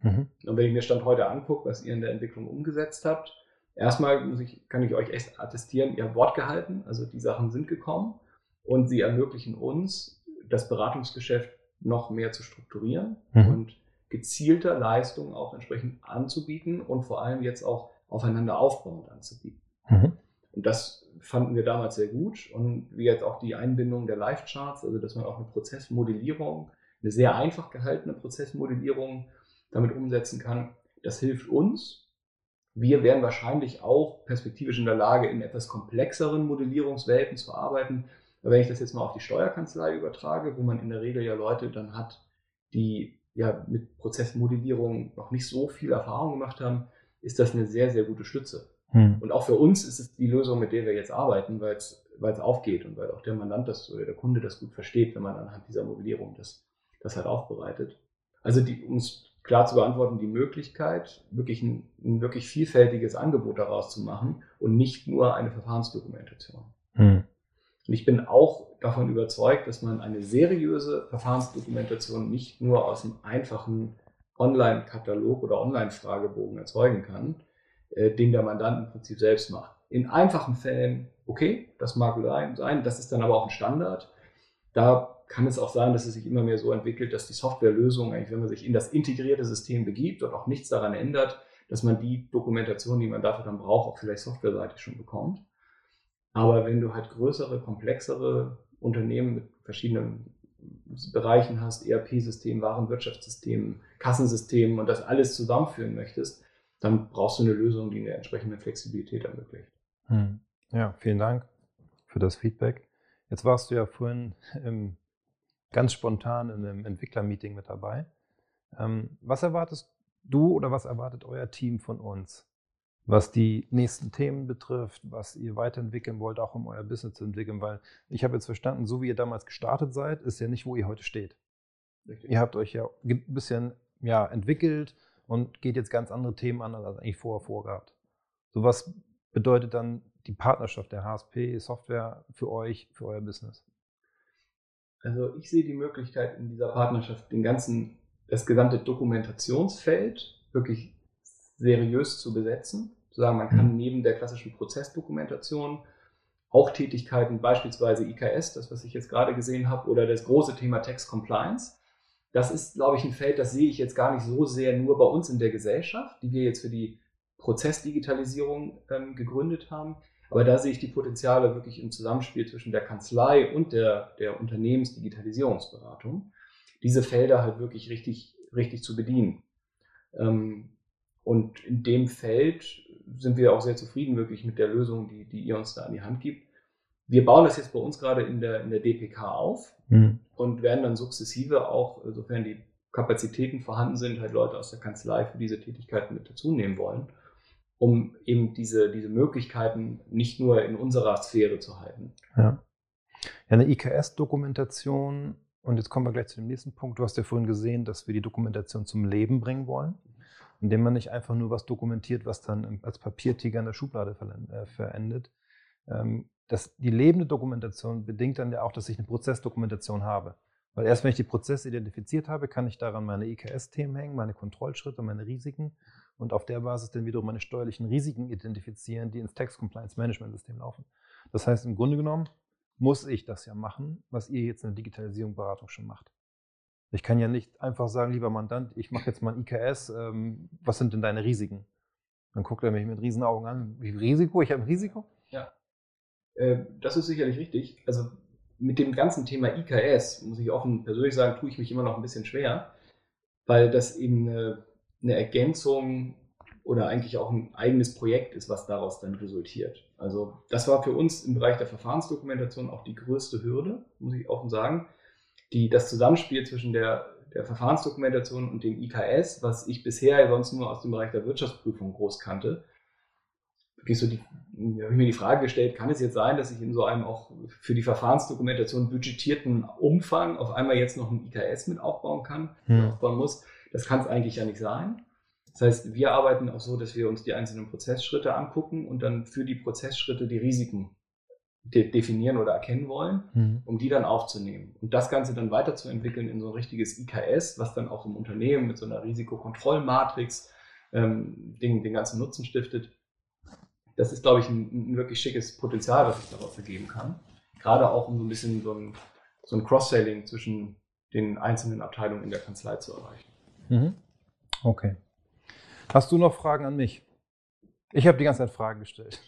Mhm. Und wenn ich mir Stand heute angucke, was ihr in der Entwicklung umgesetzt habt, erstmal muss ich, kann ich euch echt attestieren, ihr habt Wort gehalten, also die Sachen sind gekommen und sie ermöglichen uns, das Beratungsgeschäft noch mehr zu strukturieren mhm. und gezielter Leistungen auch entsprechend anzubieten und vor allem jetzt auch aufeinander aufbauend anzubieten. Mhm. Und das fanden wir damals sehr gut und wie jetzt auch die Einbindung der Live-Charts, also dass man auch eine Prozessmodellierung, eine sehr einfach gehaltene Prozessmodellierung damit umsetzen kann. Das hilft uns. Wir wären wahrscheinlich auch perspektivisch in der Lage, in etwas komplexeren Modellierungswelten zu arbeiten. Aber wenn ich das jetzt mal auf die Steuerkanzlei übertrage, wo man in der Regel ja Leute dann hat, die ja mit Prozessmodellierung noch nicht so viel Erfahrung gemacht haben, ist das eine sehr, sehr gute Stütze. Hm. Und auch für uns ist es die Lösung, mit der wir jetzt arbeiten, weil es, aufgeht und weil auch der Mandant das oder der Kunde das gut versteht, wenn man anhand dieser Modellierung das, das halt aufbereitet. Also die, um es klar zu beantworten, die Möglichkeit, wirklich ein, ein wirklich vielfältiges Angebot daraus zu machen und nicht nur eine Verfahrensdokumentation. Hm. Und ich bin auch davon überzeugt, dass man eine seriöse Verfahrensdokumentation nicht nur aus einem einfachen Online-Katalog oder Online-Fragebogen erzeugen kann, äh, den der Mandant im Prinzip selbst macht. In einfachen Fällen, okay, das mag sein, das ist dann aber auch ein Standard. Da kann es auch sein, dass es sich immer mehr so entwickelt, dass die Softwarelösung, eigentlich, wenn man sich in das integrierte System begibt und auch nichts daran ändert, dass man die Dokumentation, die man dafür dann braucht, auch vielleicht softwareseitig schon bekommt. Aber wenn du halt größere, komplexere Unternehmen mit verschiedenen Bereichen hast, ERP-Systemen, Warenwirtschaftssystemen, Kassensystemen und das alles zusammenführen möchtest, dann brauchst du eine Lösung, die eine entsprechende Flexibilität ermöglicht. Hm. Ja, vielen Dank für das Feedback. Jetzt warst du ja vorhin im ganz spontan in einem Entwicklermeeting mit dabei. Ähm, was erwartest du oder was erwartet euer Team von uns, was die nächsten Themen betrifft, was ihr weiterentwickeln wollt, auch um euer Business zu entwickeln? Weil ich habe jetzt verstanden, so wie ihr damals gestartet seid, ist ja nicht, wo ihr heute steht. Richtig. Ihr habt euch ja ein bisschen ja, entwickelt und geht jetzt ganz andere Themen an, als eigentlich vorher vorgehabt. So was bedeutet dann die Partnerschaft der HSP Software für euch, für euer Business? Also ich sehe die Möglichkeit in dieser Partnerschaft, den ganzen, das gesamte Dokumentationsfeld wirklich seriös zu besetzen. Zu sagen, man kann mhm. neben der klassischen Prozessdokumentation auch Tätigkeiten, beispielsweise IKS, das was ich jetzt gerade gesehen habe, oder das große Thema Text Compliance. Das ist, glaube ich, ein Feld, das sehe ich jetzt gar nicht so sehr nur bei uns in der Gesellschaft, die wir jetzt für die Prozessdigitalisierung ähm, gegründet haben. Aber da sehe ich die Potenziale wirklich im Zusammenspiel zwischen der Kanzlei und der, der Unternehmensdigitalisierungsberatung, diese Felder halt wirklich richtig, richtig zu bedienen. Ähm, und in dem Feld sind wir auch sehr zufrieden wirklich mit der Lösung, die, die ihr uns da an die Hand gibt. Wir bauen das jetzt bei uns gerade in der, in der DPK auf mhm. und werden dann sukzessive auch, sofern die Kapazitäten vorhanden sind, halt Leute aus der Kanzlei für diese Tätigkeiten mit dazu nehmen wollen um eben diese, diese Möglichkeiten nicht nur in unserer Sphäre zu halten. Ja, ja eine IKS-Dokumentation, und jetzt kommen wir gleich zu dem nächsten Punkt. Du hast ja vorhin gesehen, dass wir die Dokumentation zum Leben bringen wollen, indem man nicht einfach nur was dokumentiert, was dann als Papiertiger in der Schublade äh, verendet. Ähm, das, die lebende Dokumentation bedingt dann ja auch, dass ich eine Prozessdokumentation habe. Weil erst wenn ich die Prozesse identifiziert habe, kann ich daran meine IKS-Themen hängen, meine Kontrollschritte, meine Risiken und auf der Basis dann wiederum meine steuerlichen Risiken identifizieren, die ins Tax Compliance Management System laufen. Das heißt, im Grunde genommen muss ich das ja machen, was ihr jetzt in der Digitalisierung Beratung schon macht. Ich kann ja nicht einfach sagen, lieber Mandant, ich mache jetzt mal ein IKS, ähm, was sind denn deine Risiken? Dann guckt er mich mit Riesenaugen an, wie Risiko? Ich habe ein Risiko? Ja. Äh, das ist sicherlich richtig. Also mit dem ganzen Thema IKS, muss ich offen persönlich sagen, tue ich mich immer noch ein bisschen schwer, weil das eben eine eine Ergänzung oder eigentlich auch ein eigenes Projekt ist, was daraus dann resultiert. Also das war für uns im Bereich der Verfahrensdokumentation auch die größte Hürde, muss ich offen sagen. Die, das Zusammenspiel zwischen der, der Verfahrensdokumentation und dem IKS, was ich bisher sonst nur aus dem Bereich der Wirtschaftsprüfung groß kannte, wirklich so die, habe ich mir die Frage gestellt, kann es jetzt sein, dass ich in so einem auch für die Verfahrensdokumentation budgetierten Umfang auf einmal jetzt noch ein IKS mit aufbauen kann, hm. aufbauen muss? Das kann es eigentlich ja nicht sein. Das heißt, wir arbeiten auch so, dass wir uns die einzelnen Prozessschritte angucken und dann für die Prozessschritte die Risiken de definieren oder erkennen wollen, mhm. um die dann aufzunehmen. Und das Ganze dann weiterzuentwickeln in so ein richtiges IKS, was dann auch im Unternehmen mit so einer Risikokontrollmatrix ähm, den, den ganzen Nutzen stiftet. Das ist, glaube ich, ein, ein wirklich schickes Potenzial, was sich daraus ergeben kann. Gerade auch um so ein bisschen so ein, so ein Cross-Selling zwischen den einzelnen Abteilungen in der Kanzlei zu erreichen. Mhm. Okay. Hast du noch Fragen an mich? Ich habe die ganze Zeit Fragen gestellt.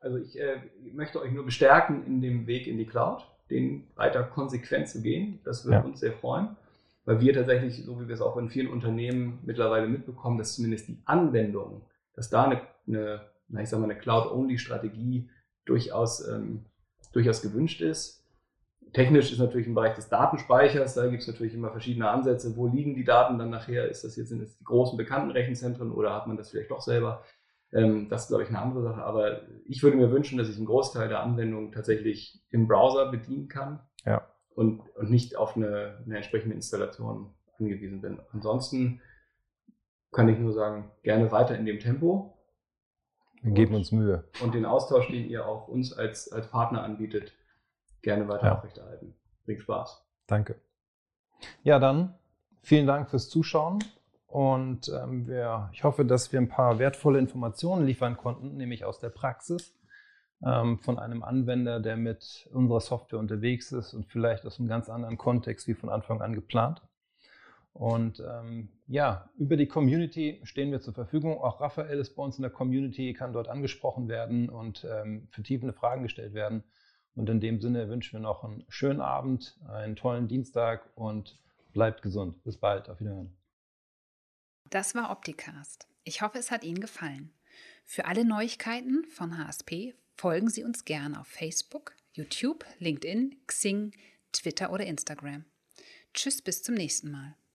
Also ich äh, möchte euch nur bestärken in dem Weg in die Cloud, den weiter konsequent zu gehen. Das würde ja. uns sehr freuen, weil wir tatsächlich, so wie wir es auch in vielen Unternehmen mittlerweile mitbekommen, dass zumindest die Anwendung, dass da eine, eine na, ich sag mal, eine Cloud-Only-Strategie durchaus, ähm, durchaus gewünscht ist Technisch ist natürlich im Bereich des Datenspeichers, da gibt es natürlich immer verschiedene Ansätze. Wo liegen die Daten dann nachher? Ist das jetzt in die großen bekannten Rechenzentren oder hat man das vielleicht doch selber? Ähm, das ist, glaube ich, eine andere Sache. Aber ich würde mir wünschen, dass ich einen Großteil der Anwendungen tatsächlich im Browser bedienen kann ja. und, und nicht auf eine, eine entsprechende Installation angewiesen bin. Ansonsten kann ich nur sagen, gerne weiter in dem Tempo. Wir geben uns Mühe. Und den Austausch, den ihr auch uns als, als Partner anbietet, gerne weiter ja. aufrechterhalten. Bringt Spaß. Danke. Ja, dann vielen Dank fürs Zuschauen und ähm, wir, ich hoffe, dass wir ein paar wertvolle Informationen liefern konnten, nämlich aus der Praxis ähm, von einem Anwender, der mit unserer Software unterwegs ist und vielleicht aus einem ganz anderen Kontext wie von Anfang an geplant. Und ähm, ja, über die Community stehen wir zur Verfügung. Auch Raphael ist bei uns in der Community, kann dort angesprochen werden und ähm, vertiefende Fragen gestellt werden. Und in dem Sinne wünschen wir noch einen schönen Abend, einen tollen Dienstag und bleibt gesund. Bis bald. Auf Wiederhören. Das war Opticast. Ich hoffe, es hat Ihnen gefallen. Für alle Neuigkeiten von HSP folgen Sie uns gerne auf Facebook, YouTube, LinkedIn, Xing, Twitter oder Instagram. Tschüss, bis zum nächsten Mal.